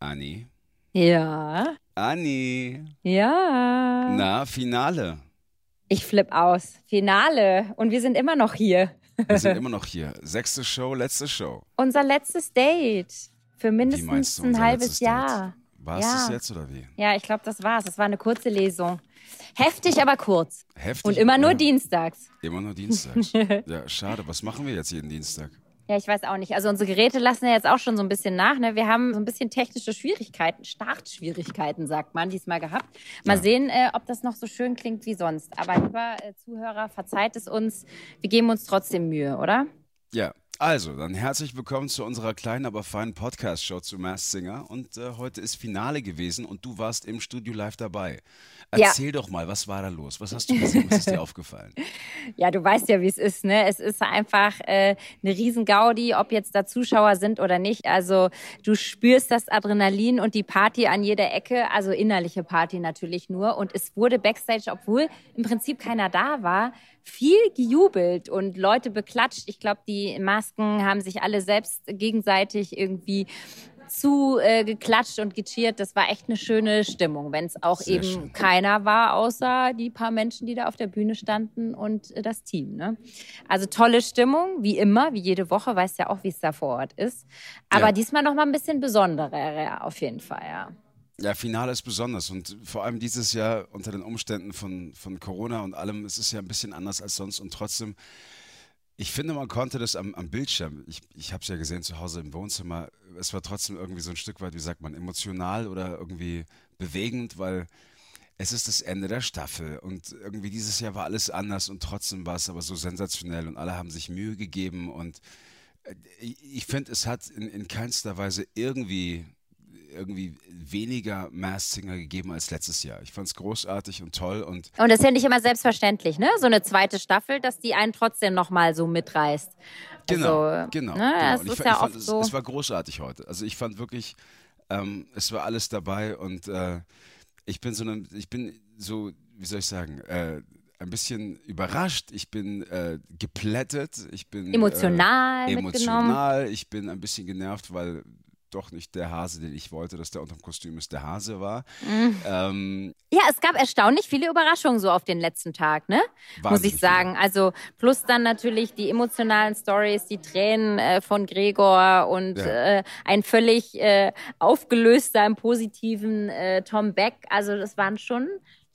Anni. Ja. Anni. Ja. Na, Finale. Ich flipp aus. Finale. Und wir sind immer noch hier. Wir sind immer noch hier. Sechste Show, letzte Show. Unser letztes Date. Für mindestens du ein halbes Jahr. Date? War es Ja. das jetzt oder wie? Ja, ich glaube, das war's. Das war eine kurze Lesung. Heftig, aber kurz. Heftig. Und immer nur ja. dienstags. Immer nur dienstags. ja, schade. Was machen wir jetzt jeden Dienstag? Ja, ich weiß auch nicht. Also unsere Geräte lassen ja jetzt auch schon so ein bisschen nach. Ne? Wir haben so ein bisschen technische Schwierigkeiten, Startschwierigkeiten, sagt man, diesmal gehabt. Mal Ja. sehen, äh, ob das noch so schön klingt wie sonst. Aber lieber äh, Zuhörer, verzeiht es uns. Wir geben uns trotzdem Mühe, oder? Ja, also, dann herzlich willkommen zu unserer kleinen, aber feinen Podcast-Show zu Masked Singer. Und äh, heute ist Finale gewesen und du warst im Studio live dabei. Ja. Erzähl doch mal, was war da los? Was hast du gesehen? Was ist dir aufgefallen? Ja, du weißt ja, wie es ist, ne? Es ist einfach äh, eine Riesengaudi, ob jetzt da Zuschauer sind oder nicht. Also du spürst das Adrenalin und die Party an jeder Ecke, also innerliche Party natürlich nur. Und es wurde backstage, obwohl im Prinzip keiner da war, viel gejubelt und Leute beklatscht. Ich glaube, die Masken haben sich alle selbst gegenseitig irgendwie zu äh, geklatscht und gecheert. Das war echt eine schöne Stimmung, wenn es auch Sehr eben schön. keiner war, außer die paar Menschen, die da auf der Bühne standen und äh, das Team. Ne? Also tolle Stimmung, wie immer, wie jede Woche, weißt ja auch, wie es da vor Ort ist. Aber Ja. diesmal noch mal ein bisschen besonderer, auf jeden Fall, ja. Ja, Finale ist besonders und vor allem dieses Jahr unter den Umständen von, von Corona und allem, es ist ja ein bisschen anders als sonst und trotzdem, ich finde, man konnte das am, am Bildschirm, ich, ich habe es ja gesehen zu Hause im Wohnzimmer, es war trotzdem irgendwie so ein Stück weit, wie sagt man, emotional oder irgendwie bewegend, weil es ist das Ende der Staffel und irgendwie dieses Jahr war alles anders und trotzdem war es aber so sensationell und alle haben sich Mühe gegeben und äh, ich, ich finde, es hat in, in keinster Weise irgendwie irgendwie weniger Masked Singer gegeben als letztes Jahr. Ich fand es großartig und toll und Und das ist ja nicht immer selbstverständlich, ne? So eine zweite Staffel, dass die einen trotzdem noch mal so mitreißt. genau, also, genau. Ne? genau. Ich, ist fand- ja ich fand, oft es, so. es war großartig heute. Also ich fand wirklich, ähm, es war alles dabei und äh, ich bin so eine, ich bin so, wie soll ich sagen, äh, ein bisschen überrascht, ich bin äh, geplättet, ich bin Emotional äh, emotional, ich bin ein bisschen genervt, weil doch nicht der Hase, den ich wollte, dass der unterm Kostüm ist, der Hase war. Mhm. Ähm, Ja, es gab erstaunlich viele Überraschungen so auf den letzten Tag, ne? Muss ich sagen. Also plus dann natürlich die emotionalen Stories, die Tränen äh, von Gregor und Ja. äh, ein völlig äh, aufgelöster im positiven äh, Tom Beck. Also das waren schon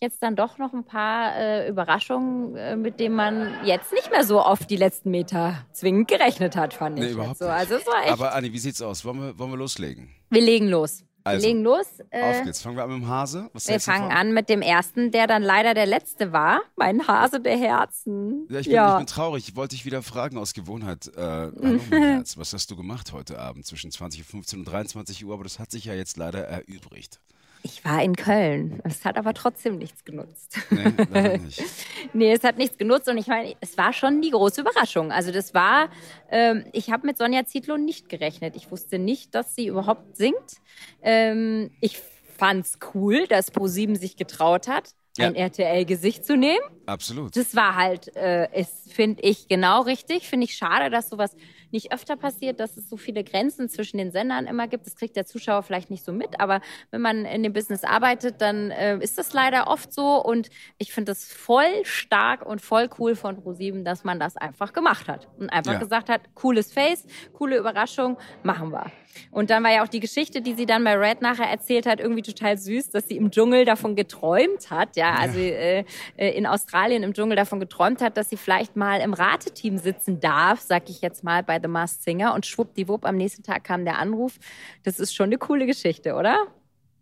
jetzt dann doch noch ein paar äh, Überraschungen, äh, mit denen man jetzt nicht mehr so oft die letzten Meter zwingend gerechnet hat, fand Nee, ich. überhaupt so. Also es war echt. Aber Anni, wie sieht's aus? Wollen wir, wollen wir loslegen? wir legen los. Also, wir legen los. Äh, Auf geht's. Fangen wir an mit dem Hase. Was wir fangen an mit dem ersten, der dann leider der letzte war. Mein Hase der Herzen. Ja, ich bin, ich bin traurig. Ich wollte dich wieder fragen aus Gewohnheit. Äh, hallo, mein Herz, was hast du gemacht heute Abend zwischen 20.15 und 23 Uhr? Aber das hat sich ja jetzt leider erübrigt. Ich war in Köln. Es hat aber trotzdem nichts genutzt. Nee, nicht. nee, es hat nichts genutzt und ich meine, es war schon die große Überraschung. Also das war, ähm, ich habe mit Sonja Zietlow nicht gerechnet. Ich wusste nicht, dass sie überhaupt singt. Ähm, ich fand's cool, dass Pro7 sich getraut hat, Ja. ein RTL-Gesicht zu nehmen. Absolut. Das war halt, äh, ist, finde ich, genau richtig. Finde ich schade, dass sowas nicht öfter passiert, dass es so viele Grenzen zwischen den Sendern immer gibt. Das kriegt der Zuschauer vielleicht nicht so mit, aber wenn man in dem Business arbeitet, dann äh, ist das leider oft so. Und ich finde das voll stark und voll cool von ProSieben, dass man das einfach gemacht hat und einfach Ja. gesagt hat, cooles Face, coole Überraschung, machen wir. Und dann war ja auch die Geschichte, die sie dann bei Red nachher erzählt hat, irgendwie total süß, dass sie im Dschungel davon geträumt hat, ja, also äh, äh, in Australien im Dschungel davon geträumt hat, dass sie vielleicht mal im Rateteam sitzen darf, sag ich jetzt mal, bei The Masked Singer. Und schwuppdiwupp, am nächsten Tag kam der Anruf. Das ist schon eine coole Geschichte, oder?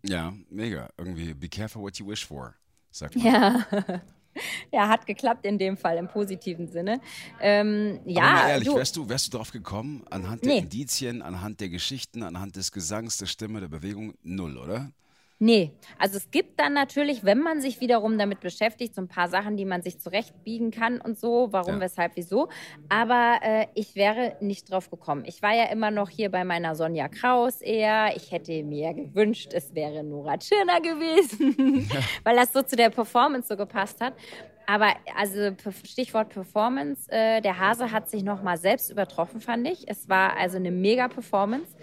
Ja, mega. Irgendwie, be careful what you wish for, sagt man. Ja. Ja, hat geklappt in dem Fall im positiven Sinne. Ähm, ja, Aber mal ehrlich, du, wärst, du, wärst du drauf gekommen, anhand der Nee. Indizien, anhand der Geschichten, anhand des Gesangs, der Stimme, der Bewegung? Null, oder? Nee, also es gibt dann natürlich, wenn man sich wiederum damit beschäftigt, so ein paar Sachen, die man sich zurechtbiegen kann und so, warum, Ja. weshalb, wieso. Aber äh, ich wäre nicht drauf gekommen. Ich war ja immer noch hier bei meiner Sonja Kraus eher. Ich hätte mir gewünscht, es wäre Nora Tschirner gewesen, weil das so zu der Performance so gepasst hat. Aber also Stichwort Performance, äh, der Hase hat sich nochmal selbst übertroffen, fand ich. Es war also eine mega Performance.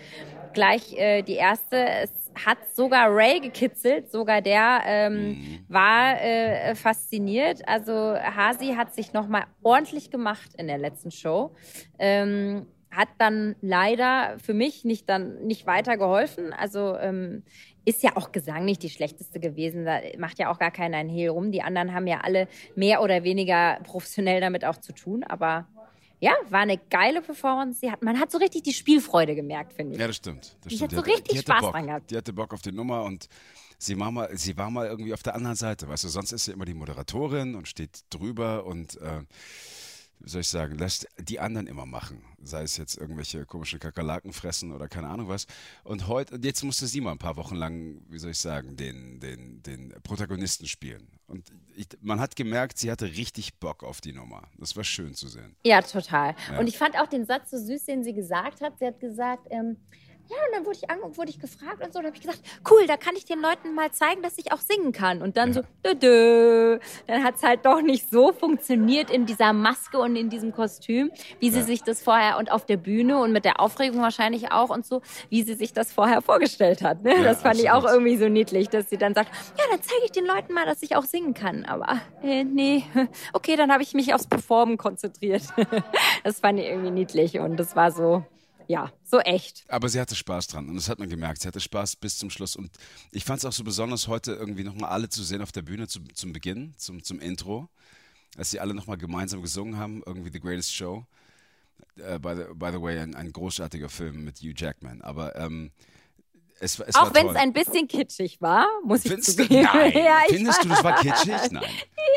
Gleich äh, die erste, es hat sogar Ray gekitzelt, sogar der ähm, mhm. war äh, fasziniert. Also Hasi hat sich nochmal ordentlich gemacht in der letzten Show. Ähm, hat dann leider für mich nicht dann nicht weiter geholfen. Also ähm, ist ja auch Gesang nicht die schlechteste gewesen. Da macht ja auch gar keiner ein Hehl rum. Die anderen haben ja alle mehr oder weniger professionell damit auch zu tun. Aber ja, war eine geile Performance. Sie hat, man hat so richtig die Spielfreude gemerkt, finde ich. Ja, das stimmt. Das die stimmt. hat so richtig Spaß Bock. dran gehabt. Die hatte Bock auf die Nummer und sie war mal, sie war mal irgendwie auf der anderen Seite. Weißt du, sonst ist sie immer die Moderatorin und steht drüber und äh, wie soll ich sagen, lässt die anderen immer machen. Sei es jetzt irgendwelche komischen Kakerlaken fressen oder keine Ahnung was. Und heute, jetzt musste sie mal ein paar Wochen lang, wie soll ich sagen, den, den, den Protagonisten spielen. Und ich, man hat gemerkt, sie hatte richtig Bock auf die Nummer. Das war schön zu sehen. Ja, total. Ja. Und ich fand auch den Satz so süß, den sie gesagt hat. Sie hat gesagt, ähm, ja, und dann wurde ich, ange wurde ich gefragt und so. Und habe ich gesagt, cool, da kann ich den Leuten mal zeigen, dass ich auch singen kann. Und dann ja. so, dö, dö. dann hat es halt doch nicht so funktioniert in dieser Maske und in diesem Kostüm, wie sie ja. sich das vorher und auf der Bühne und mit der Aufregung wahrscheinlich auch und so, wie sie sich das vorher vorgestellt hat. Ne? Ja, das fand absolut. ich auch irgendwie so niedlich, dass sie dann sagt, ja, dann zeige ich den Leuten mal, dass ich auch singen kann. Aber äh, nee, okay, dann habe ich mich aufs Performen konzentriert. das fand ich irgendwie niedlich und das war so ja, so echt. Aber sie hatte Spaß dran und das hat man gemerkt. Sie hatte Spaß bis zum Schluss und ich fand es auch so besonders, heute irgendwie nochmal alle zu sehen auf der Bühne zum, zum Beginn, zum, zum Intro, als sie alle nochmal gemeinsam gesungen haben, irgendwie The Greatest Show. Uh, by, the, by the way, ein, ein großartiger Film mit Hugh Jackman. Aber ähm, es, es Auch wenn es ein bisschen kitschig war, muss Findest ich zugeben. Du, nein. ja, Findest du, das war kitschig? Nein.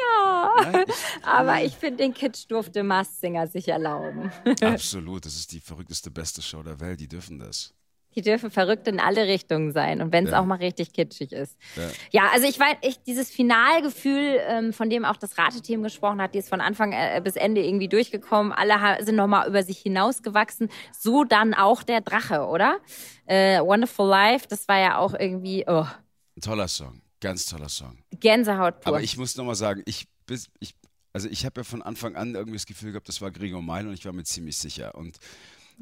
Ja. Nein. Aber ich finde, den Kitsch durfte Mars Singer sich erlauben. Absolut. Das ist die verrückteste, beste Show der Welt. Die dürfen das. Die dürfen verrückt in alle Richtungen sein und wenn es ja. auch mal richtig kitschig ist. Ja, ja also ich weiß, ich, dieses Finalgefühl, ähm, von dem auch das Rateteam gesprochen hat, die ist von Anfang äh, bis Ende irgendwie durchgekommen. Alle sind nochmal über sich hinausgewachsen. So dann auch der Drache, oder? Äh, Wonderful Life, das war ja auch irgendwie. Oh. Ein toller Song, ganz toller Song. Gänsehaut pur. Aber ich muss nochmal sagen, ich, bis, ich also ich habe ja von Anfang an irgendwie das Gefühl gehabt, das war Gregor Meil und ich war mir ziemlich sicher. Und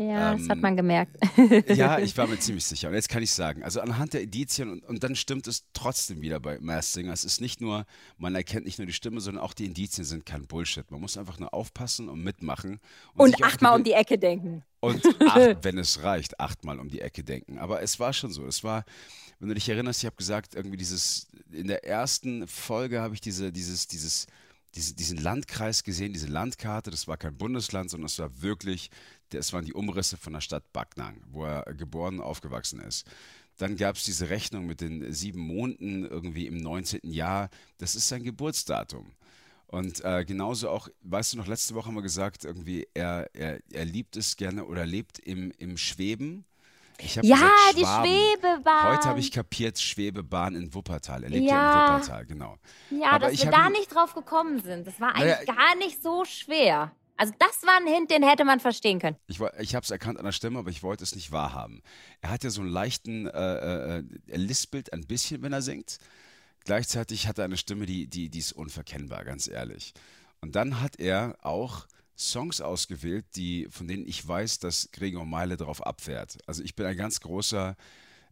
ja, ähm, das hat man gemerkt. ja, ich war mir ziemlich sicher. Und jetzt kann ich sagen, also anhand der Indizien und, und dann stimmt es trotzdem wieder bei Mass Singer. Es ist nicht nur, man erkennt nicht nur die Stimme, sondern auch die Indizien sind kein Bullshit. Man muss einfach nur aufpassen und mitmachen. Und, und achtmal um die Ecke denken. Und acht, wenn es reicht, achtmal um die Ecke denken. Aber es war schon so. Es war, wenn du dich erinnerst, ich habe gesagt, irgendwie dieses, in der ersten Folge habe ich diese, dieses, dieses, diese, diesen Landkreis gesehen, diese Landkarte. Das war kein Bundesland, sondern es war wirklich, das waren die Umrisse von der Stadt Backnang, wo er geboren und aufgewachsen ist. Dann gab es diese Rechnung mit den sieben Monden irgendwie im 19. Jahr. Das ist sein Geburtsdatum. Und äh, genauso auch, weißt du noch, letzte Woche haben wir gesagt, irgendwie, er, er, er liebt es gerne oder lebt im, im Schweben ja, gesagt, die Schwebebahn. Heute habe ich kapiert, Schwebebahn in Wuppertal. Er lebt ja, ja in Wuppertal, genau. Ja, Aber dass wir da nicht drauf gekommen sind. Das war eigentlich naja, gar nicht so schwer. Also das war ein Hint, den hätte man verstehen können. Ich, ich habe es erkannt an der Stimme, aber ich wollte es nicht wahrhaben. Er hat ja so einen leichten, äh, äh, er lispelt ein bisschen, wenn er singt. Gleichzeitig hat er eine Stimme, die, die, die ist unverkennbar, ganz ehrlich. Und dann hat er auch Songs ausgewählt, die, von denen ich weiß, dass Gregor Meile darauf abfährt. Also ich bin ein ganz großer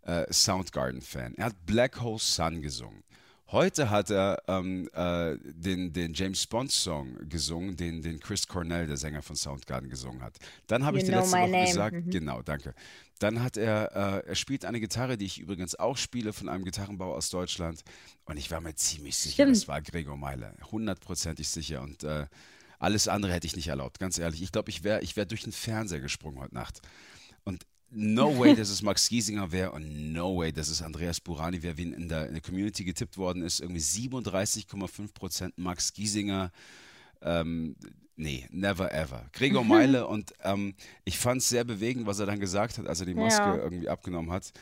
äh, Soundgarden-Fan. Er hat Black Hole Sun gesungen. Heute hat er ähm, äh, den, den James Bond-Song gesungen, den, den Chris Cornell, der Sänger von Soundgarden, gesungen hat. Dann habe ich die letzte Woche name. gesagt, mhm. genau, danke. Dann hat er, äh, er spielt eine Gitarre, die ich übrigens auch spiele, von einem Gitarrenbauer aus Deutschland. Und ich war mir ziemlich sicher, Stimmt. das war Gregor Meile. Hundertprozentig sicher. Und äh, alles andere hätte ich nicht erlaubt, ganz ehrlich. Ich glaube, ich wäre ich wär durch den Fernseher gesprungen heute Nacht. Und no way, dass es Max Giesinger wäre und no way, dass es Andreas Burani wäre, wie in der, in der Community getippt worden ist. Irgendwie 37,5 Prozent Max Giesinger. Ähm, nee, never ever. Gregor Meile und ähm, ich fand es sehr bewegend, was er dann gesagt hat, als er die Maske ja. irgendwie abgenommen hat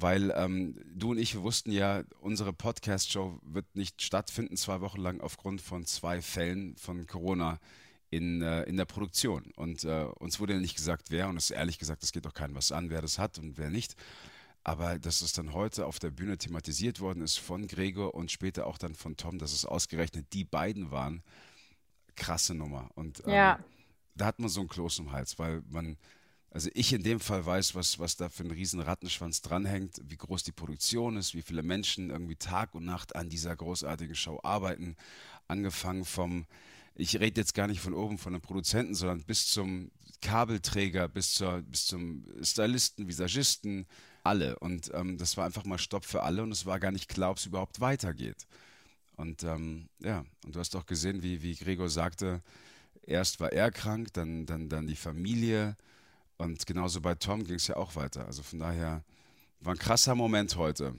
weil ähm, du und ich, wussten ja, unsere Podcast-Show wird nicht stattfinden zwei Wochen lang aufgrund von zwei Fällen von Corona in, äh, in der Produktion. Und äh, uns wurde ja nicht gesagt, wer, und es ist ehrlich gesagt, es geht doch keinem was an, wer das hat und wer nicht. Aber dass es dann heute auf der Bühne thematisiert worden ist von Gregor und später auch dann von Tom, dass es ausgerechnet die beiden waren, krasse Nummer. Und ähm, ja. da hat man so ein Kloß im Hals, weil man Also ich in dem Fall weiß, was, was da für ein riesen Rattenschwanz dranhängt, wie groß die Produktion ist, wie viele Menschen irgendwie Tag und Nacht an dieser großartigen Show arbeiten. Angefangen vom, ich rede jetzt gar nicht von oben von den Produzenten, sondern bis zum Kabelträger, bis, zur, bis zum Stylisten, Visagisten, alle. Und ähm, das war einfach mal Stopp für alle und es war gar nicht klar, ob es überhaupt weitergeht. Und ähm, ja, und du hast doch gesehen, wie, wie Gregor sagte, erst war er krank, dann, dann, dann die Familie. Und genauso bei Tom ging es ja auch weiter. Also von daher war ein krasser Moment heute.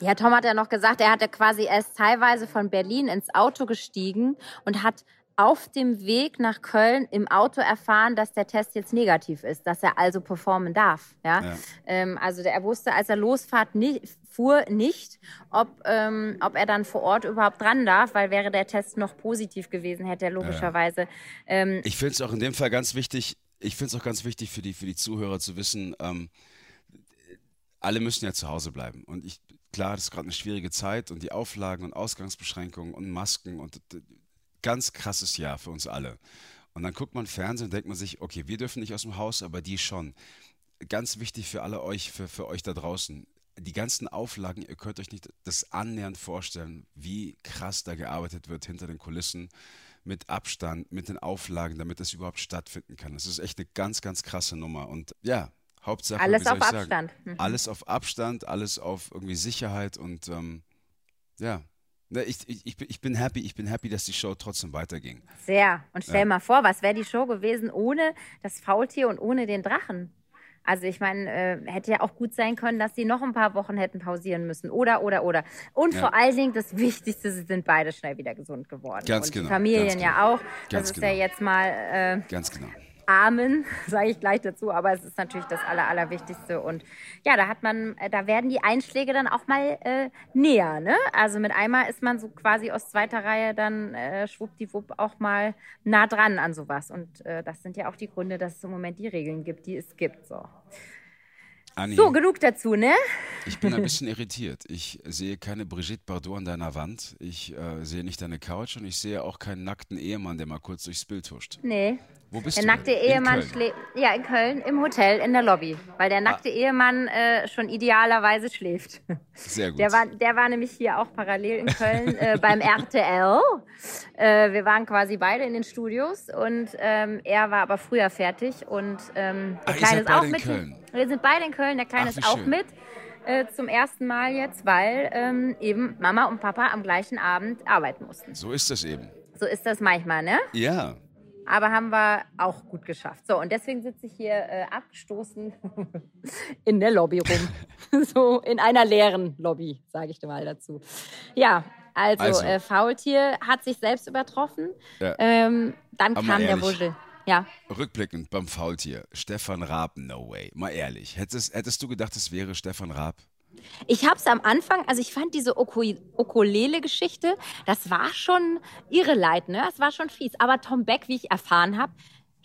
Ja, Tom hat ja noch gesagt, er hatte quasi erst teilweise von Berlin ins Auto gestiegen und hat auf dem Weg nach Köln im Auto erfahren, dass der Test jetzt negativ ist, dass er also performen darf. Ja? ja. Ähm, also der, er wusste, als er losfahrt nicht, fuhr, nicht, ob, ähm, ob er dann vor Ort überhaupt dran darf, weil wäre der Test noch positiv gewesen, hätte er logischerweise. Ja. Ähm, ich finde es auch in dem Fall ganz wichtig. Ich finde es auch ganz wichtig für die für die Zuhörer zu wissen. Ähm, alle müssen ja zu Hause bleiben und ich klar, das ist gerade eine schwierige Zeit und die Auflagen und Ausgangsbeschränkungen und Masken und ganz krasses Jahr für uns alle. Und dann guckt man Fernsehen und denkt man sich, okay, wir dürfen nicht aus dem Haus, aber die schon. Ganz wichtig für alle euch, für, für euch da draußen. Die ganzen Auflagen, ihr könnt euch nicht das annähernd vorstellen, wie krass da gearbeitet wird hinter den Kulissen mit Abstand, mit den Auflagen, damit das überhaupt stattfinden kann. Das ist echt eine ganz, ganz krasse Nummer. Und ja, Hauptsache. Alles auf Abstand. Mhm. Alles auf Abstand, alles auf irgendwie Sicherheit und ähm, ja, ich, ich, ich bin happy, ich bin happy, dass die Show trotzdem weiterging. Sehr. Und stell ja. mal vor, was wäre die Show gewesen ohne das Faultier und ohne den Drachen? Also ich meine, äh, hätte ja auch gut sein können, dass sie noch ein paar Wochen hätten pausieren müssen. Oder, oder, oder. Und ja. vor allen Dingen das Wichtigste, sie sind beide schnell wieder gesund geworden. Ganz und genau. Die Familien genau. ja auch. Ganz das ist ja genau. jetzt mal. Äh, Ganz genau. Amen, sage ich gleich dazu, aber es ist natürlich das Aller, Allerwichtigste. Und ja, da hat man, äh, da werden die Einschläge dann auch mal äh, näher. Ne? Also mit einmal ist man so quasi aus zweiter Reihe dann äh, schwuppdiwupp auch mal nah dran an sowas. Und äh, das sind ja auch die Gründe, dass es im Moment die Regeln gibt, die es gibt. So. Anni, so, genug dazu, ne? Ich bin ein bisschen irritiert. Ich sehe keine Brigitte Bardot an deiner Wand. Ich äh, sehe nicht deine Couch und ich sehe auch keinen nackten Ehemann, der mal kurz durchs Bild huscht. Nee. Wo bist der du? Der nackte? Ehemann schläft. Ja, in Köln, im Hotel, in der Lobby. Weil der nackte ah. Ehemann äh, schon idealerweise schläft. Sehr gut. Der war, der war nämlich hier auch parallel in Köln äh, beim RTL. Äh, wir waren quasi beide in den Studios und ähm, er war aber früher fertig. Und ähm, der Ach, Kleine ist auch mit. Wir sind beide in Köln, der Kleine Ach, ist auch schön. mit. Äh, zum ersten Mal jetzt, weil ähm, eben Mama und Papa am gleichen Abend arbeiten mussten. So ist das eben. So ist das manchmal, ne? Ja aber haben wir auch gut geschafft. So, und deswegen sitze ich hier äh, abgestoßen in der Lobby rum. so in einer leeren Lobby, sage ich dir mal dazu. Ja, also, also. Äh, Faultier hat sich selbst übertroffen. Ja. Ähm, dann aber kam der Wuschel. Ja. Rückblickend beim Faultier, Stefan Raab, no way. Mal ehrlich, hättest, hättest du gedacht, es wäre Stefan Raab? Ich habe es am Anfang, also ich fand diese Ukulele-Geschichte, das war schon irre leid, ne? Das war schon fies. Aber Tom Beck, wie ich erfahren habe,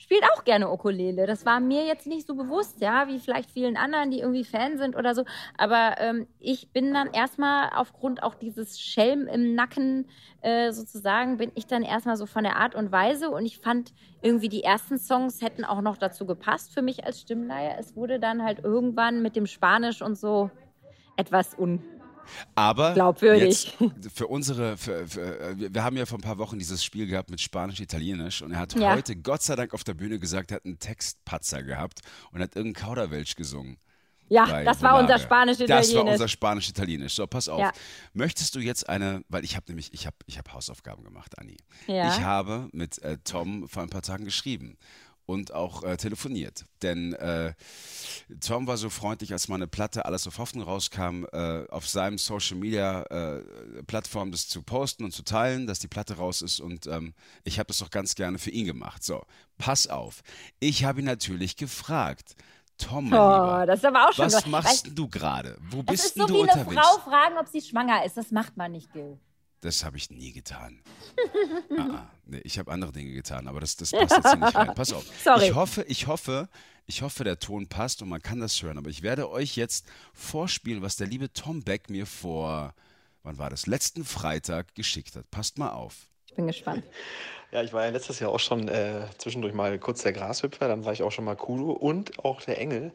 spielt auch gerne Ukulele. Das war mir jetzt nicht so bewusst, ja, wie vielleicht vielen anderen, die irgendwie Fan sind oder so. Aber ähm, ich bin dann erstmal aufgrund auch dieses Schelm im Nacken äh, sozusagen, bin ich dann erstmal so von der Art und Weise. Und ich fand irgendwie die ersten Songs hätten auch noch dazu gepasst für mich als Stimmleier. Es wurde dann halt irgendwann mit dem Spanisch und so etwas un aber glaubwürdig. für unsere, für, für, wir haben ja vor ein paar Wochen dieses Spiel gehabt mit Spanisch, Italienisch und er hat ja. heute Gott sei Dank auf der Bühne gesagt, er hat einen Textpatzer gehabt und hat irgendeinen Kauderwelsch gesungen. Ja, das war unser Spanisch-Italienisch. Das war unser Spanisch-Italienisch. So, pass auf. Ja. Möchtest du jetzt eine, weil ich habe nämlich, ich habe ich hab Hausaufgaben gemacht, Anni. Ja. Ich habe mit äh, Tom vor ein paar Tagen geschrieben und auch äh, telefoniert. Denn äh, Tom war so freundlich, als meine Platte Alles auf Hoffnung rauskam, äh, auf seinem Social Media äh, Plattform das zu posten und zu teilen, dass die Platte raus ist. Und ähm, ich habe das auch ganz gerne für ihn gemacht. So, pass auf. Ich habe ihn natürlich gefragt. Tom, mein oh, Lieber, das ist aber auch schon was machst du gerade? Wo bist das ist so du wie unterwegs? eine Frau fragen, ob sie schwanger ist. Das macht man nicht, Gil. Das habe ich nie getan. ah, ah, nee, ich habe andere Dinge getan, aber das, das passt jetzt hier nicht rein. Pass auf. Sorry. Ich hoffe, ich hoffe, ich hoffe, der Ton passt und man kann das hören. Aber ich werde euch jetzt vorspielen, was der liebe Tom Beck mir vor, wann war das? Letzten Freitag geschickt hat. Passt mal auf. Ich bin gespannt. Ja, ich war ja letztes Jahr auch schon äh, zwischendurch mal kurz der Grashüpfer, dann war ich auch schon mal Kudu und auch der Engel.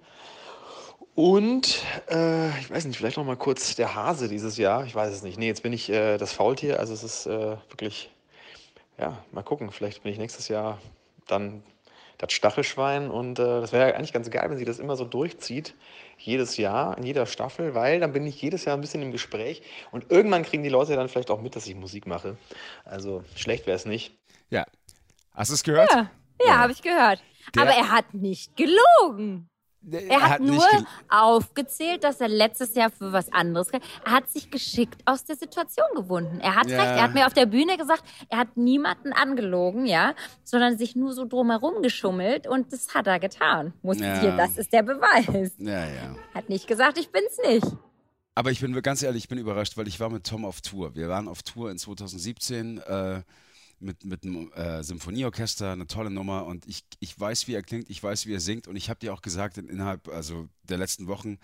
Und äh, ich weiß nicht, vielleicht noch mal kurz der Hase dieses Jahr. Ich weiß es nicht. Nee, jetzt bin ich äh, das Faultier. Also es ist äh, wirklich, ja, mal gucken. Vielleicht bin ich nächstes Jahr dann das Stachelschwein. Und äh, das wäre ja eigentlich ganz geil, wenn sie das immer so durchzieht. Jedes Jahr, in jeder Staffel, weil dann bin ich jedes Jahr ein bisschen im Gespräch. Und irgendwann kriegen die Leute dann vielleicht auch mit, dass ich Musik mache. Also schlecht wäre es nicht. Ja. Hast du es gehört? Ja, ja, habe ich gehört. Der- Aber er hat nicht gelogen. Er hat, nur nicht gel- aufgezählt, dass er letztes Jahr für was anderes. Er hat sich geschickt aus der Situation gewunden. Er hat Ja. recht. Er hat mir auf der Bühne gesagt, er hat niemanden angelogen, ja, sondern sich nur so drumherum geschummelt und das hat er getan. Muss Ja. hier, das ist der Beweis. Ja, ja. Hat nicht gesagt, ich bin's nicht. Aber ich bin ganz ehrlich, ich bin überrascht, weil ich war mit Tom auf Tour. Wir waren auf Tour in 2017 äh, mit, mit einem äh, Symphonieorchester, eine tolle Nummer und ich, ich weiß, wie er klingt, ich weiß, wie er singt und ich habe dir auch gesagt, in, innerhalb also der letzten Wochen,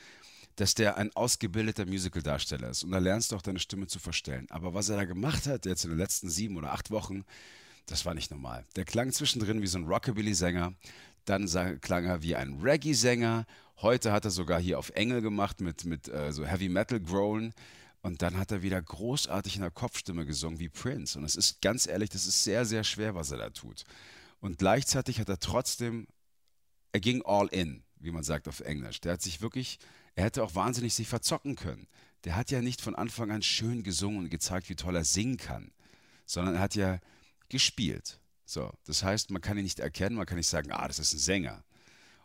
dass der ein ausgebildeter Musical-Darsteller ist und da lernst du auch deine Stimme zu verstellen. Aber was er da gemacht hat jetzt in den letzten sieben oder acht Wochen, das war nicht normal. Der klang zwischendrin wie so ein Rockabilly-Sänger, dann sang, klang er wie ein Reggae-Sänger. Heute hat er sogar hier auf Engel gemacht mit, mit äh, so Heavy Metal Groan. Und dann hat er wieder großartig in der Kopfstimme gesungen wie Prince. Und es ist ganz ehrlich, das ist sehr, sehr schwer, was er da tut. Und gleichzeitig hat er trotzdem, er ging all in, wie man sagt auf Englisch. Der hat sich wirklich, er hätte auch wahnsinnig sich verzocken können. Der hat ja nicht von Anfang an schön gesungen und gezeigt, wie toll er singen kann, sondern er hat ja gespielt. So, das heißt, man kann ihn nicht erkennen, man kann nicht sagen, ah, das ist ein Sänger.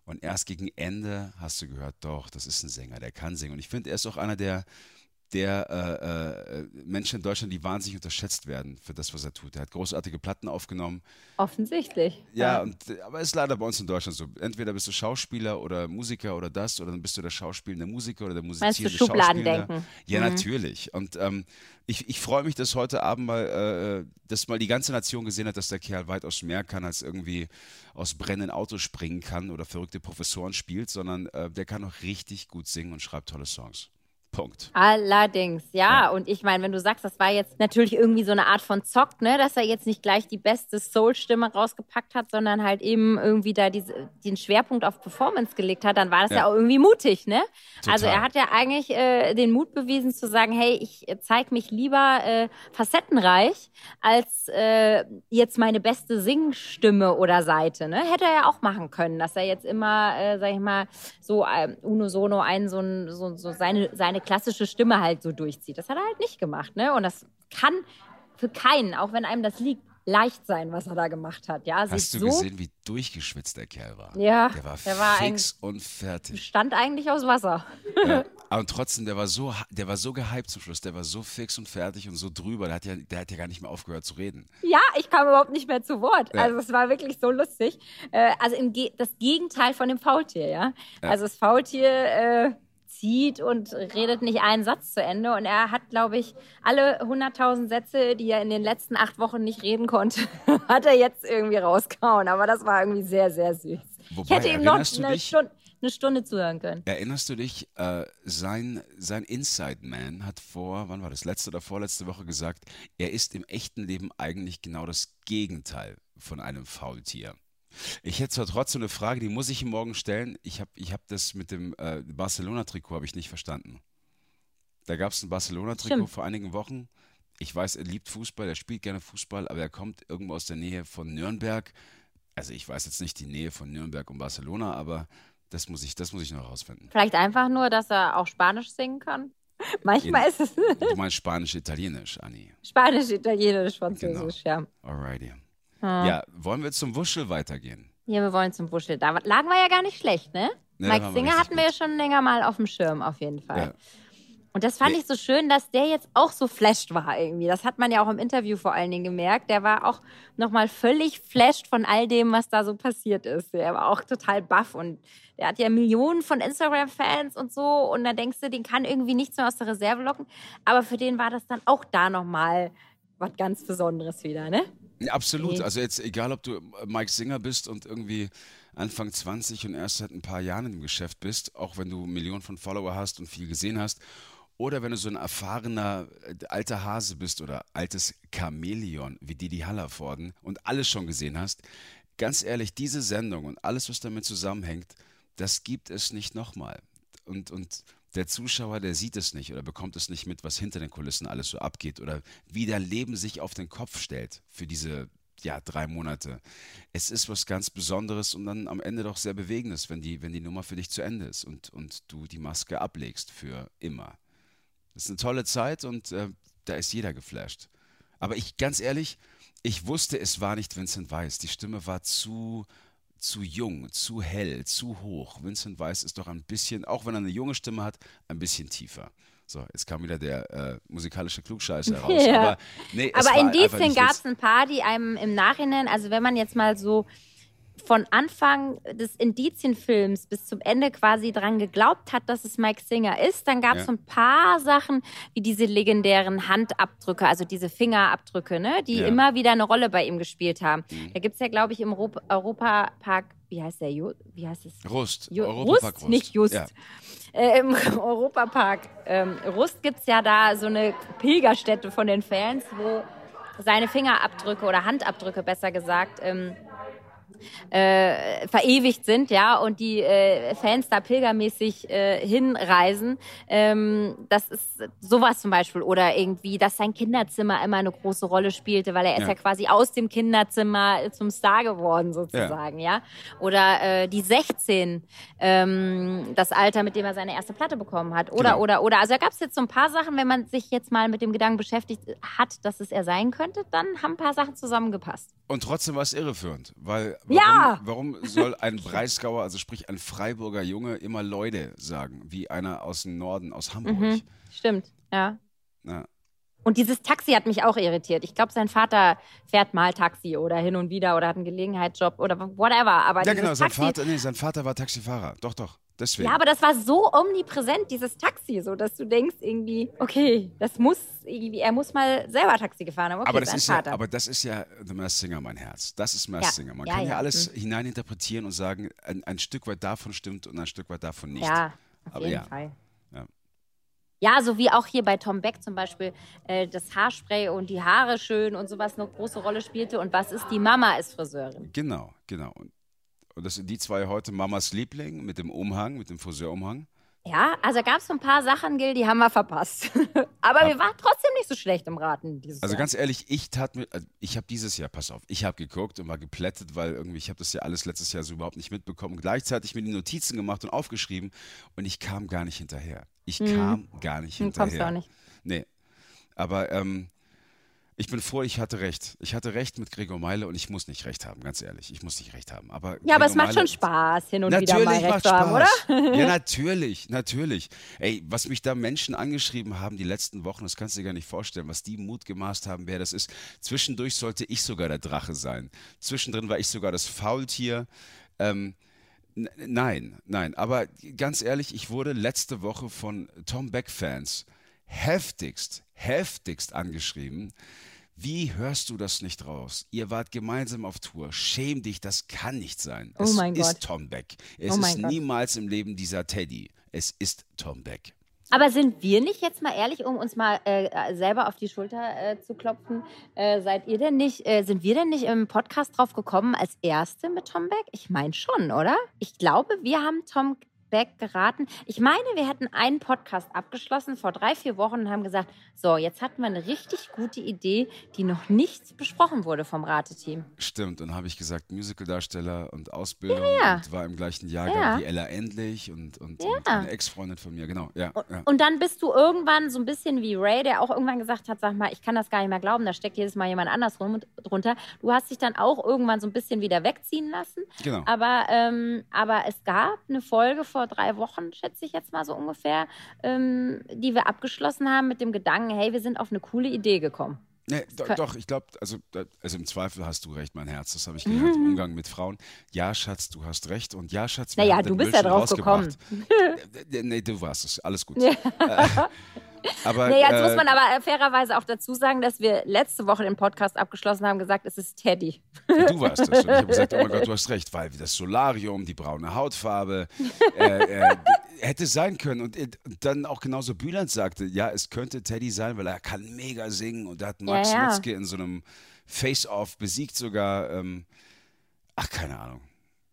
Und erst gegen Ende hast du gehört, doch, das ist ein Sänger, der kann singen. Und ich finde, er ist auch einer der, der äh, äh, Menschen in Deutschland, die wahnsinnig unterschätzt werden für das, was er tut. Er hat großartige Platten aufgenommen. Offensichtlich. Ja, und, äh, aber ist leider bei uns in Deutschland so. Entweder bist du Schauspieler oder Musiker oder das, oder dann bist du der schauspielende Musiker oder der Meinst du musizierende Schubladendenken? Schauspieler. Ja, natürlich. Und ähm, ich, ich freue mich, dass heute Abend mal, äh, dass mal die ganze Nation gesehen hat, dass der Kerl weitaus mehr kann, als irgendwie aus brennenden Autos springen kann oder verrückte Professoren spielt, sondern äh, der kann auch richtig gut singen und schreibt tolle Songs. Punkt. Allerdings, ja. Ja. Und ich meine, wenn du sagst, das war jetzt natürlich irgendwie so eine Art von Zock, ne, dass er jetzt nicht gleich die beste Soul-Stimme rausgepackt hat, sondern halt eben irgendwie da diese, den Schwerpunkt auf Performance gelegt hat, dann war das ja, Ja. auch irgendwie mutig, ne? Also er hat ja eigentlich äh, den Mut bewiesen zu sagen, hey, ich äh, zeig mich lieber äh, facettenreich als äh, jetzt meine beste Singstimme oder Seite, ne? Hätte er ja auch machen können, dass er jetzt immer, äh, sag ich mal, so ähm, unisono einen so, ein, so, so seine, seine klassische Stimme halt so durchzieht. Das hat er halt nicht gemacht, ne? Und das kann für keinen, auch wenn einem das liegt, leicht sein, was er da gemacht hat. Ja, Hast du so gesehen, wie durchgeschwitzt der Kerl war? Ja, Der war der war fix und fertig. stand eigentlich aus Wasser. Ja. Aber trotzdem, der war so, der war so gehypt zum Schluss, der war so fix und fertig und so drüber, der hat ja, der hat ja gar nicht mehr aufgehört zu reden. Ja, ich kam überhaupt nicht mehr zu Wort. Ja. Also es war wirklich so lustig. Äh, also im Ge das Gegenteil von dem Faultier, ja. Ja. Also das Faultier äh, zieht und redet nicht einen Satz zu Ende. Und er hat, glaube ich, alle 100.000 Sätze, die er in den letzten acht Wochen nicht reden konnte, hat er jetzt irgendwie rausgehauen. Aber das war irgendwie sehr, sehr süß. Wobei, ich hätte ihm noch eine, dich- Stunde, eine Stunde zuhören können. Erinnerst du dich, äh, sein, sein Inside Man hat vor, wann war das, letzte oder vorletzte Woche gesagt, er ist im echten Leben eigentlich genau das Gegenteil von einem Faultier. Ich hätte zwar trotzdem eine Frage, die muss ich ihm morgen stellen. Ich habe ich hab das mit dem äh, Barcelona-Trikot habe ich nicht verstanden. Da gab es ein Barcelona-Trikot vor einigen Wochen. Ich weiß, er liebt Fußball, er spielt gerne Fußball, aber er kommt irgendwo aus der Nähe von Nürnberg. Also ich weiß jetzt nicht die Nähe von Nürnberg und Barcelona, aber das muss ich, das muss ich noch rausfinden. Vielleicht einfach nur, dass er auch Spanisch singen kann. Manchmal ist es Du meinst Spanisch, Italienisch, Anni. Spanisch, Italienisch, Französisch, ja. Alrighty. Ah. Ja, wollen wir zum Wuschel weitergehen? Ja, wir wollen zum Wuschel. Da lagen wir ja gar nicht schlecht, ne? Da Mike Singer hatten wir ja schon länger mal auf dem Schirm, auf jeden Fall. Ja. Und das fand Nee. ich so schön, dass der jetzt auch so flasht war irgendwie. Das hat man ja auch im Interview vor allen Dingen gemerkt. Der war auch nochmal völlig flasht von all dem, was da so passiert ist. Der war auch total baff und der hat ja Millionen von Instagram-Fans und so. Und da denkst du, den kann irgendwie nichts mehr aus der Reserve locken. Aber für den war das dann auch da nochmal was ganz Besonderes wieder, ne? Ja, absolut. Nee. Also jetzt, egal ob du äh, Mike Singer bist und irgendwie Anfang 20 und erst seit ein paar Jahren im Geschäft bist, auch wenn du Millionen von Follower hast und viel gesehen hast, Oder wenn du so ein erfahrener äh, alter Hase bist oder altes Chamäleon wie Didi Hallervorden und alles schon gesehen hast, ganz ehrlich, diese Sendung und alles, was damit zusammenhängt, das gibt es nicht nochmal. Und, und der Zuschauer, der sieht es nicht oder bekommt es nicht mit, was hinter den Kulissen alles so abgeht oder wie der Leben sich auf den Kopf stellt für diese ja, drei Monate. Es ist was ganz Besonderes und dann am Ende doch sehr Bewegendes, wenn die, wenn die Nummer für dich zu Ende ist und, und du die Maske ablegst für immer. Das ist eine tolle Zeit und äh, da ist jeder geflasht. Aber ich, ganz ehrlich, ich wusste, es war nicht Vincent Weiss. Die Stimme war zu, zu jung, zu hell, zu hoch. Vincent Weiss ist doch ein bisschen, auch wenn er eine junge Stimme hat, ein bisschen tiefer. So, jetzt kam wieder der äh, musikalische Klugscheißer raus. Ja. Aber, nee, Aber einfach nicht gab es ein paar, die einem im Nachhinein, also wenn man jetzt mal so von Anfang des Indizienfilms bis zum Ende quasi dran geglaubt hat, dass es Mike Singer ist, dann gab es Ja. so ein paar Sachen wie diese legendären Handabdrücke, also diese Fingerabdrücke, ne, die Ja. immer wieder eine Rolle bei ihm gespielt haben. Mhm. Da gibt es ja, glaube ich, im Europ- Europapark, wie heißt der? Ju wie heißt es? Rust. Ju Europapark Rust, nicht Just. Ja. Äh, Im Europapark ähm, Rust gibt es ja da so eine Pilgerstätte von den Fans, wo seine Fingerabdrücke oder Handabdrücke besser gesagt ähm, äh, verewigt sind, ja, und die äh, Fans da pilgermäßig äh, hinreisen. Ähm, das ist sowas zum Beispiel. Oder irgendwie, dass sein Kinderzimmer immer eine große Rolle spielte, weil er ist Ja. ja quasi aus dem Kinderzimmer äh, zum Star geworden, sozusagen, ja. Oder äh, die 16, ähm, das Alter, mit dem er seine erste Platte bekommen hat. Oder, Genau. oder, oder. Also da gab es jetzt so ein paar Sachen, wenn man sich jetzt mal mit dem Gedanken beschäftigt hat, dass es er sein könnte, dann haben ein paar Sachen zusammengepasst. Und trotzdem war es irreführend, weil warum, Ja! warum soll ein Breisgauer, also sprich ein Freiburger Junge, immer Leute sagen, wie einer aus dem Norden, aus Hamburg? Mhm. Stimmt, ja. Ja. Und dieses Taxi hat mich auch irritiert. Ich glaube, sein Vater fährt mal Taxi oder hin und wieder oder hat einen Gelegenheitsjob oder whatever. Aber ja, genau, sein Taxi, Vater, nee, sein Vater war Taxifahrer. Doch, doch, deswegen. Ja, aber das war so omnipräsent, dieses Taxi, so dass du denkst irgendwie, okay, das muss irgendwie, er muss mal selber Taxi gefahren haben. Okay, aber, das ist ja, aber das ist ja The Masked Singer, mein Herz. Das ist Masked Ja. Singer. Man Ja, kann ja, ja. alles hineininterpretieren und sagen, ein, ein Stück weit davon stimmt und ein Stück weit davon nicht. Ja, auf Aber jeden ja. Fall. Ja. Ja, so wie auch hier bei Tom Beck zum Beispiel äh, das Haarspray und die Haare schön und sowas eine große Rolle spielte. Und was ist die Mama ist Friseurin. Genau, genau. Und, und das sind die zwei heute Mamas Liebling mit dem Umhang, mit dem Friseurumhang. Ja, also gab es so ein paar Sachen, Gil, die haben wir verpasst. Aber wir waren trotzdem nicht so schlecht im Raten dieses Also Jahr. ganz ehrlich, ich tat mir, also ich habe dieses Jahr, pass auf, ich habe geguckt und war geplättet, weil irgendwie, ich habe das ja alles letztes Jahr so überhaupt nicht mitbekommen. Gleichzeitig mir die Notizen gemacht und aufgeschrieben und ich kam gar nicht hinterher. Ich kam gar nicht Hm, hinterher. kommst du auch nicht. Nee. Aber ähm, ich bin froh, ich hatte recht. Ich hatte recht mit Gregor Meile und ich muss nicht recht haben, ganz ehrlich. Ich muss nicht recht haben. Aber Ja, aber Gregor es macht Meile- schon Spaß, hin und wieder mal recht zu haben, oder? Ja, natürlich, natürlich. Ey, was mich da Menschen angeschrieben haben die letzten Wochen, das kannst du dir gar nicht vorstellen, was die Mut gemaßt haben, wer das ist. Zwischendurch sollte ich sogar der Drache sein. Zwischendrin war ich sogar das Faultier. Ähm, nein, nein. Aber ganz ehrlich, ich wurde letzte Woche von Tom Beck-Fans heftigst, heftigst angeschrieben. Wie hörst du das nicht raus? Ihr wart gemeinsam auf Tour. Schäm dich, das kann nicht sein. Oh es mein ist Gott. Tom Beck. Es Oh ist Gott. niemals im Leben dieser Teddy. Es ist Tom Beck. Aber sind wir nicht jetzt mal ehrlich, um uns mal äh, selber auf die Schulter äh, zu klopfen? Äh, seid ihr denn nicht, äh, sind wir denn nicht im Podcast drauf gekommen als Erste mit Tom Beck? Ich meine schon, oder? Ich glaube, wir haben Tom Beck geraten. Ich meine, wir hätten einen Podcast abgeschlossen vor drei, vier Wochen und haben gesagt, so, jetzt hatten wir eine richtig gute Idee, die noch nicht besprochen wurde vom Rateteam. Stimmt, und habe ich gesagt, Musicaldarsteller und Ausbildung Ja. und war im gleichen Jahrgang Ja. wie Ella Endlich und, und, Ja. und eine Ex-Freundin von mir, genau. Ja, ja. Und dann bist du irgendwann so ein bisschen wie Ray, der auch irgendwann gesagt hat, sag mal, ich kann das gar nicht mehr glauben, da steckt jedes Mal jemand anders rum, drunter. Du hast dich dann auch irgendwann so ein bisschen wieder wegziehen lassen. genau. Aber, ähm, aber es gab eine Folge vor drei Wochen, schätze ich jetzt mal so ungefähr, ähm, die wir abgeschlossen haben mit dem Gedanken, hey, wir sind auf eine coole Idee gekommen. Nee, do, doch, ich glaube, also, also im Zweifel hast du recht, mein Herz. Das habe ich gelernt im Umgang mit Frauen. Ja, Schatz, du hast recht. Und ja, Schatz, wir Naja, haben du bist ja drauf gekommen. rausgebracht. Äh, nee, du warst es. Alles gut. Äh, Aber, Nee, jetzt äh, muss man aber fairerweise auch dazu sagen, dass wir letzte Woche den Podcast abgeschlossen haben, gesagt, es ist Teddy. Du warst das. Und ich habe gesagt, oh mein Gott, du hast recht, weil das Solarium, die braune Hautfarbe, äh, äh, hätte sein können. Und, äh, dann auch genauso Bülent sagte, ja, es könnte Teddy sein, weil er kann mega singen und er hat Max Ja, ja. Mutzke in so einem Face-Off besiegt sogar. Ähm, ach, keine Ahnung.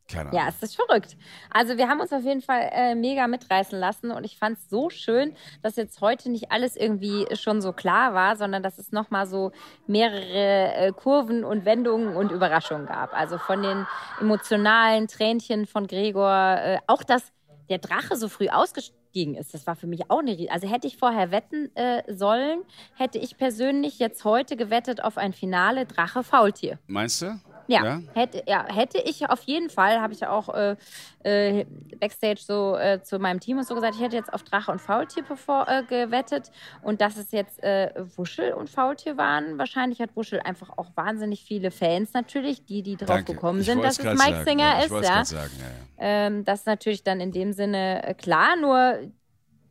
Keine Ahnung. Ja, es ist verrückt. Also wir haben uns auf jeden Fall äh, mega mitreißen lassen und ich fand es so schön, dass jetzt heute nicht alles irgendwie schon so klar war, sondern dass es nochmal so mehrere äh, Kurven und Wendungen und Überraschungen gab. Also von den emotionalen Tränchen von Gregor, äh, auch dass der Drache so früh ausgestiegen ist, das war für mich auch eine Rie- Also hätte ich vorher wetten äh, sollen, hätte ich persönlich jetzt heute gewettet auf ein Finale Drache-Faultier. Meinst du? Ja, Hätte, ja, hätte ich auf jeden Fall, habe ich ja auch äh, äh, Backstage so äh, zu meinem Team und so gesagt, ich hätte jetzt auf Drache und Faultier bevor, äh, gewettet und dass es jetzt äh, Wuschel und Faultier waren. Wahrscheinlich hat Wuschel einfach auch wahnsinnig viele Fans natürlich, die, die drauf Danke. gekommen Ich sind, dass es Mike sagen. Singer ja, ist. Ja. Sagen. Ja, ja. Ähm, das ist natürlich dann in dem Sinne klar, nur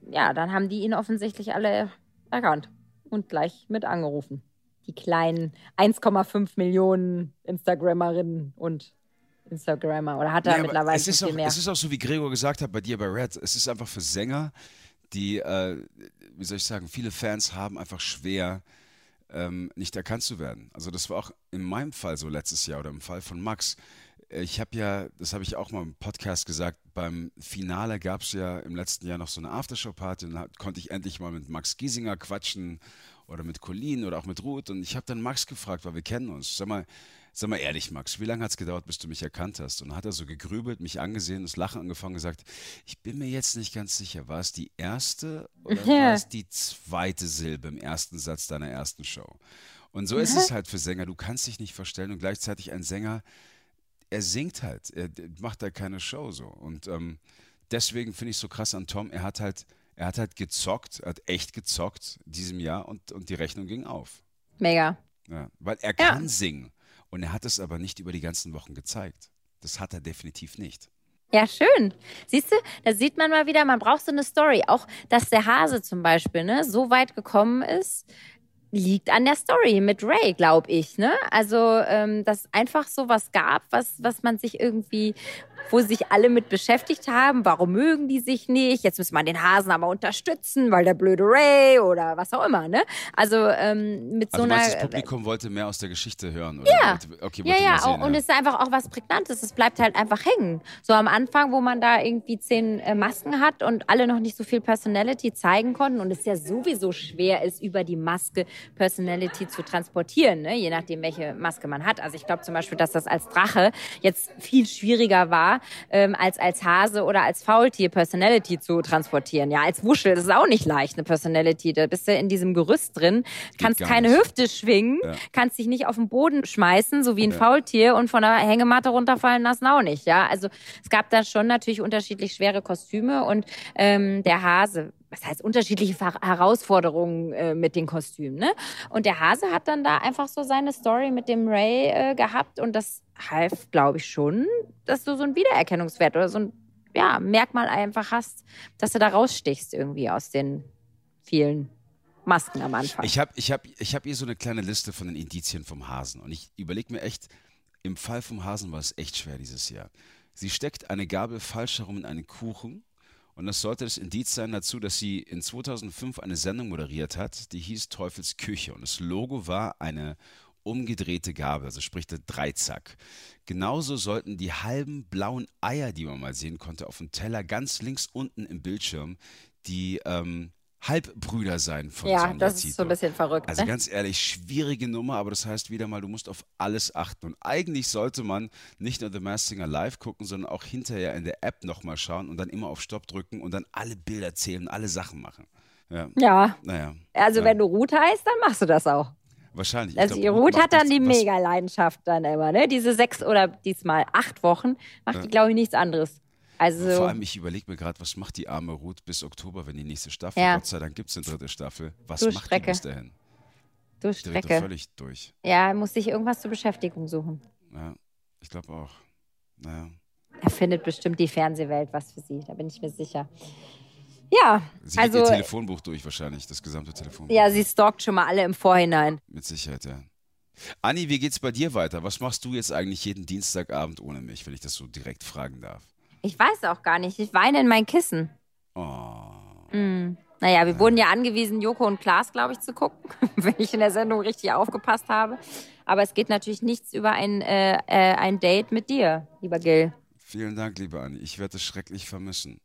ja, dann haben die ihn offensichtlich alle erkannt und gleich mit angerufen. Die kleinen 1,5 Millionen Instagrammerinnen und Instagrammer. Oder hat er Nee, mittlerweile es ist, schon auch, viel mehr? es ist auch so, wie Gregor gesagt hat bei dir bei Red, es ist einfach für Sänger, die, äh, wie soll ich sagen, viele Fans haben einfach schwer, ähm, nicht erkannt zu werden. Also das war auch in meinem Fall so letztes Jahr oder im Fall von Max. Ich habe ja, das habe ich auch mal im Podcast gesagt, beim Finale gab es ja im letzten Jahr noch so eine Aftershow-Party und da konnte ich endlich mal mit Max Giesinger quatschen oder mit Colin oder auch mit Ruth und ich habe dann Max gefragt, weil wir kennen uns. Sag mal, sag mal ehrlich, Max, wie lange hat es gedauert, bis du mich erkannt hast? Und dann hat er so gegrübelt, mich angesehen, das Lachen angefangen und gesagt, ich bin mir jetzt nicht ganz sicher, war es die erste oder Ja. war es die zweite Silbe im ersten Satz deiner ersten Show? Und so ist es halt für Sänger, du kannst dich nicht verstellen und gleichzeitig ein Sänger, er singt halt, er macht da keine Show so. Und ähm, deswegen finde ich so krass an Tom, er hat halt, er hat halt gezockt, er hat echt gezockt diesem Jahr und, und die Rechnung ging auf. Mega. Ja, weil er Ja. kann singen und er hat es aber nicht über die ganzen Wochen gezeigt. Das hat er definitiv nicht. Ja, schön. Siehst du, da sieht man mal wieder, man braucht so eine Story. Auch, dass der Hase zum Beispiel ne, so weit gekommen ist, liegt an der Story mit Ray, glaube ich. Ne? Also, ähm, dass einfach so was gab, was, was man sich irgendwie, wo sich alle mit beschäftigt haben. Warum mögen die sich nicht? Jetzt muss man den Hasen aber unterstützen, weil der blöde Ray oder was auch immer. Ne? Also ähm, mit so Also einer. meinst du, das Publikum wollte mehr aus der Geschichte hören? Oder Ja. wollte, okay, Ja, wollte ja, mehr sehen, und es ist einfach auch was Prägnantes. Es bleibt halt einfach hängen. So am Anfang, wo man da irgendwie zehn äh, Masken hat und alle noch nicht so viel Personality zeigen konnten und es ja sowieso schwer ist, über die Maske Personality zu transportieren, ne? je nachdem, welche Maske man hat. Also ich glaube zum Beispiel, dass das als Drache jetzt viel schwieriger war, ähm, als als Hase oder als Faultier Personality zu transportieren. Ja, als Wuschel, das ist auch nicht leicht, eine Personality. Da bist du in diesem Gerüst drin, kannst keine nicht. Hüfte schwingen, Ja. kannst dich nicht auf den Boden schmeißen, so wie ein Ja. Faultier und von der Hängematte runterfallen lassen auch nicht. Ja, also es gab da schon natürlich unterschiedlich schwere Kostüme und ähm, der Hase, was heißt unterschiedliche Herausforderungen äh, mit den Kostümen, ne? Und der Hase hat dann da einfach so seine Story mit dem Ray äh, gehabt und das half, glaube ich schon, dass du so einen Wiedererkennungswert oder so ein ja, Merkmal einfach hast, dass du da rausstichst irgendwie aus den vielen Masken am Anfang. Ich habe ich hab, ich hab hier so eine kleine Liste von den Indizien vom Hasen. Und ich überlege mir echt, im Fall vom Hasen war es echt schwer dieses Jahr. Sie steckt eine Gabel falsch herum in einen Kuchen. Und das sollte das Indiz sein dazu, dass sie in 2005 eine Sendung moderiert hat, die hieß Teufels Küche. Und das Logo war eine umgedrehte Gabel, also sprich der Dreizack. Genauso sollten die halben blauen Eier, die man mal sehen konnte, auf dem Teller ganz links unten im Bildschirm, die ähm, Halbbrüder sein von ja, Sonja das ist Zietlow. so ein bisschen verrückt. Also ne? ganz ehrlich, schwierige Nummer, aber das heißt wieder mal, du musst auf alles achten. Und eigentlich sollte man nicht nur The Masked Singer live gucken, sondern auch hinterher in der App nochmal schauen und dann immer auf Stopp drücken und dann alle Bilder zählen, alle Sachen machen. Ja, Ja, naja. also ja, wenn du Ruth heißt, dann machst du das auch. Wahrscheinlich. Ich Also glaub, die Ruth hat dann die Mega-Leidenschaft dann immer, ne? Diese sechs oder diesmal acht Wochen macht die, glaube ich, nichts anderes. Also, Vor allem, ich überlege mir gerade, was macht die arme Ruth bis Oktober, wenn die nächste Staffel, Ja. Gott sei Dank gibt es eine dritte Staffel. Was Du macht Strecke. die bis dahin? du Die dreht Strecke. völlig durch. Ja, muss sich irgendwas zur Beschäftigung suchen. Ja, ich glaube auch. Naja. Er findet bestimmt die Fernsehwelt was für sie, da bin ich mir sicher. Ja, Sie also ihr Telefonbuch durch wahrscheinlich, das gesamte Telefonbuch. ja, sie stalkt schon mal alle im Vorhinein. Mit Sicherheit, ja. Anni, wie geht's bei dir weiter? Was machst du jetzt eigentlich jeden Dienstagabend ohne mich, wenn ich das so direkt fragen darf? Ich weiß auch gar nicht. Ich weine in mein Kissen. Oh. Naja, wir wurden ja angewiesen, Joko und Klaas, glaube ich, zu gucken, wenn ich in der Sendung richtig aufgepasst habe. Aber es geht natürlich nichts über ein, äh, äh, ein Date mit dir, lieber Gil. Vielen Dank, liebe Anni. Ich werde es schrecklich vermissen.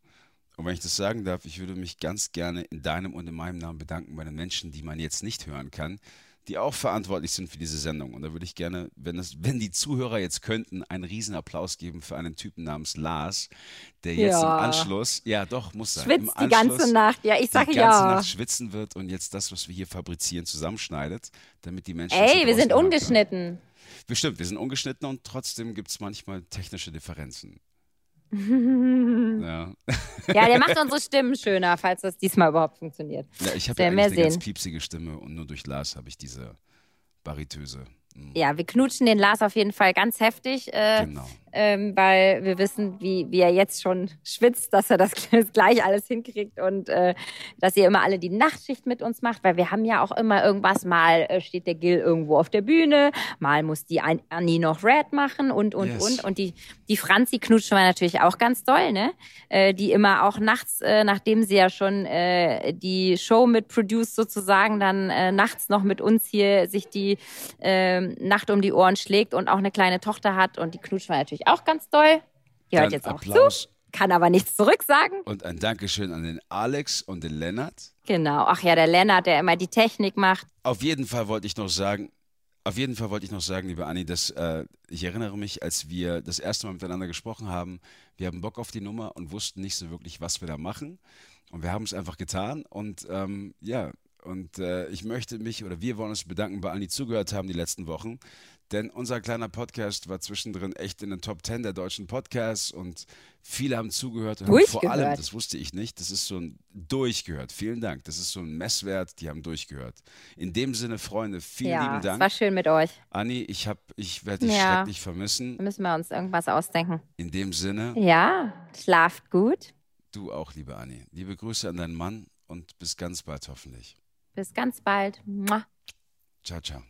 Und wenn ich das sagen darf, ich würde mich ganz gerne in deinem und in meinem Namen bedanken bei den Menschen, die man jetzt nicht hören kann, die auch verantwortlich sind für diese Sendung. Und da würde ich gerne, wenn, es, wenn die Zuhörer jetzt könnten, einen Riesenapplaus geben für einen Typen namens Lars, der jetzt Ja. im Anschluss, ja doch, muss sein, Schwitzt die ganze Nacht. Ja, ich sage die ganze ja. Nacht schwitzen wird und jetzt das, was wir hier fabrizieren, zusammenschneidet, damit die Menschen. Ey, wir sind ungeschnitten. können. Bestimmt, wir sind ungeschnitten und trotzdem gibt es manchmal technische Differenzen. ja. Ja, der macht unsere Stimmen schöner, falls das diesmal überhaupt funktioniert. ja, ich habe ja eine ganz sehen. piepsige Stimme und nur durch Lars habe ich diese baritöse. Mhm. Ja, wir knutschen den Lars auf jeden Fall ganz heftig, äh, Genau. Ähm, weil wir wissen, wie, wie er jetzt schon schwitzt, dass er das gleich alles hinkriegt und äh, dass ihr immer alle die Nachtschicht mit uns macht, weil wir haben ja auch immer irgendwas, mal äh, steht der Gil irgendwo auf der Bühne, mal muss die An- Annie noch Red machen und, und, Yes. und. Und die, die Franzi knutschen wir natürlich auch ganz doll, ne? Äh, die immer auch nachts, äh, nachdem sie ja schon äh, die Show mit produced sozusagen, dann äh, nachts noch mit uns hier sich die ähm, Nacht um die Ohren schlägt und auch eine kleine Tochter hat und die knutschen wir natürlich auch ganz doll. Die hört jetzt auch Applaus zu, kann aber nichts zurücksagen. und ein Dankeschön an den Alex und den Lennart. Genau. Ach ja, der Lennart, der immer die Technik macht. Auf jeden Fall wollte ich noch sagen, auf jeden Fall wollte ich noch sagen, liebe Anni, dass äh, ich erinnere mich, als wir das erste Mal miteinander gesprochen haben, wir haben Bock auf die Nummer und wussten nicht so wirklich, was wir da machen. Und wir haben es einfach getan. Und ähm, ja, und äh, ich möchte mich oder wir wollen uns bedanken bei allen, die zugehört haben die letzten Wochen. Denn unser kleiner Podcast war zwischendrin echt in den Top 10 der deutschen Podcasts und viele haben zugehört und haben vor allem, das wusste ich nicht, das ist so ein durchgehört. Vielen Dank. Das ist so ein Messwert, die haben durchgehört. In dem Sinne, Freunde, vielen ja, lieben es Dank. war schön mit euch. Anni, ich, hab, ich werde dich Ja. schrecklich vermissen. Da müssen wir uns irgendwas ausdenken. In dem Sinne, Ja, schlaft gut. du auch, liebe Anni. Liebe Grüße an deinen Mann und bis ganz bald hoffentlich. Bis ganz bald. Mua. Ciao, ciao.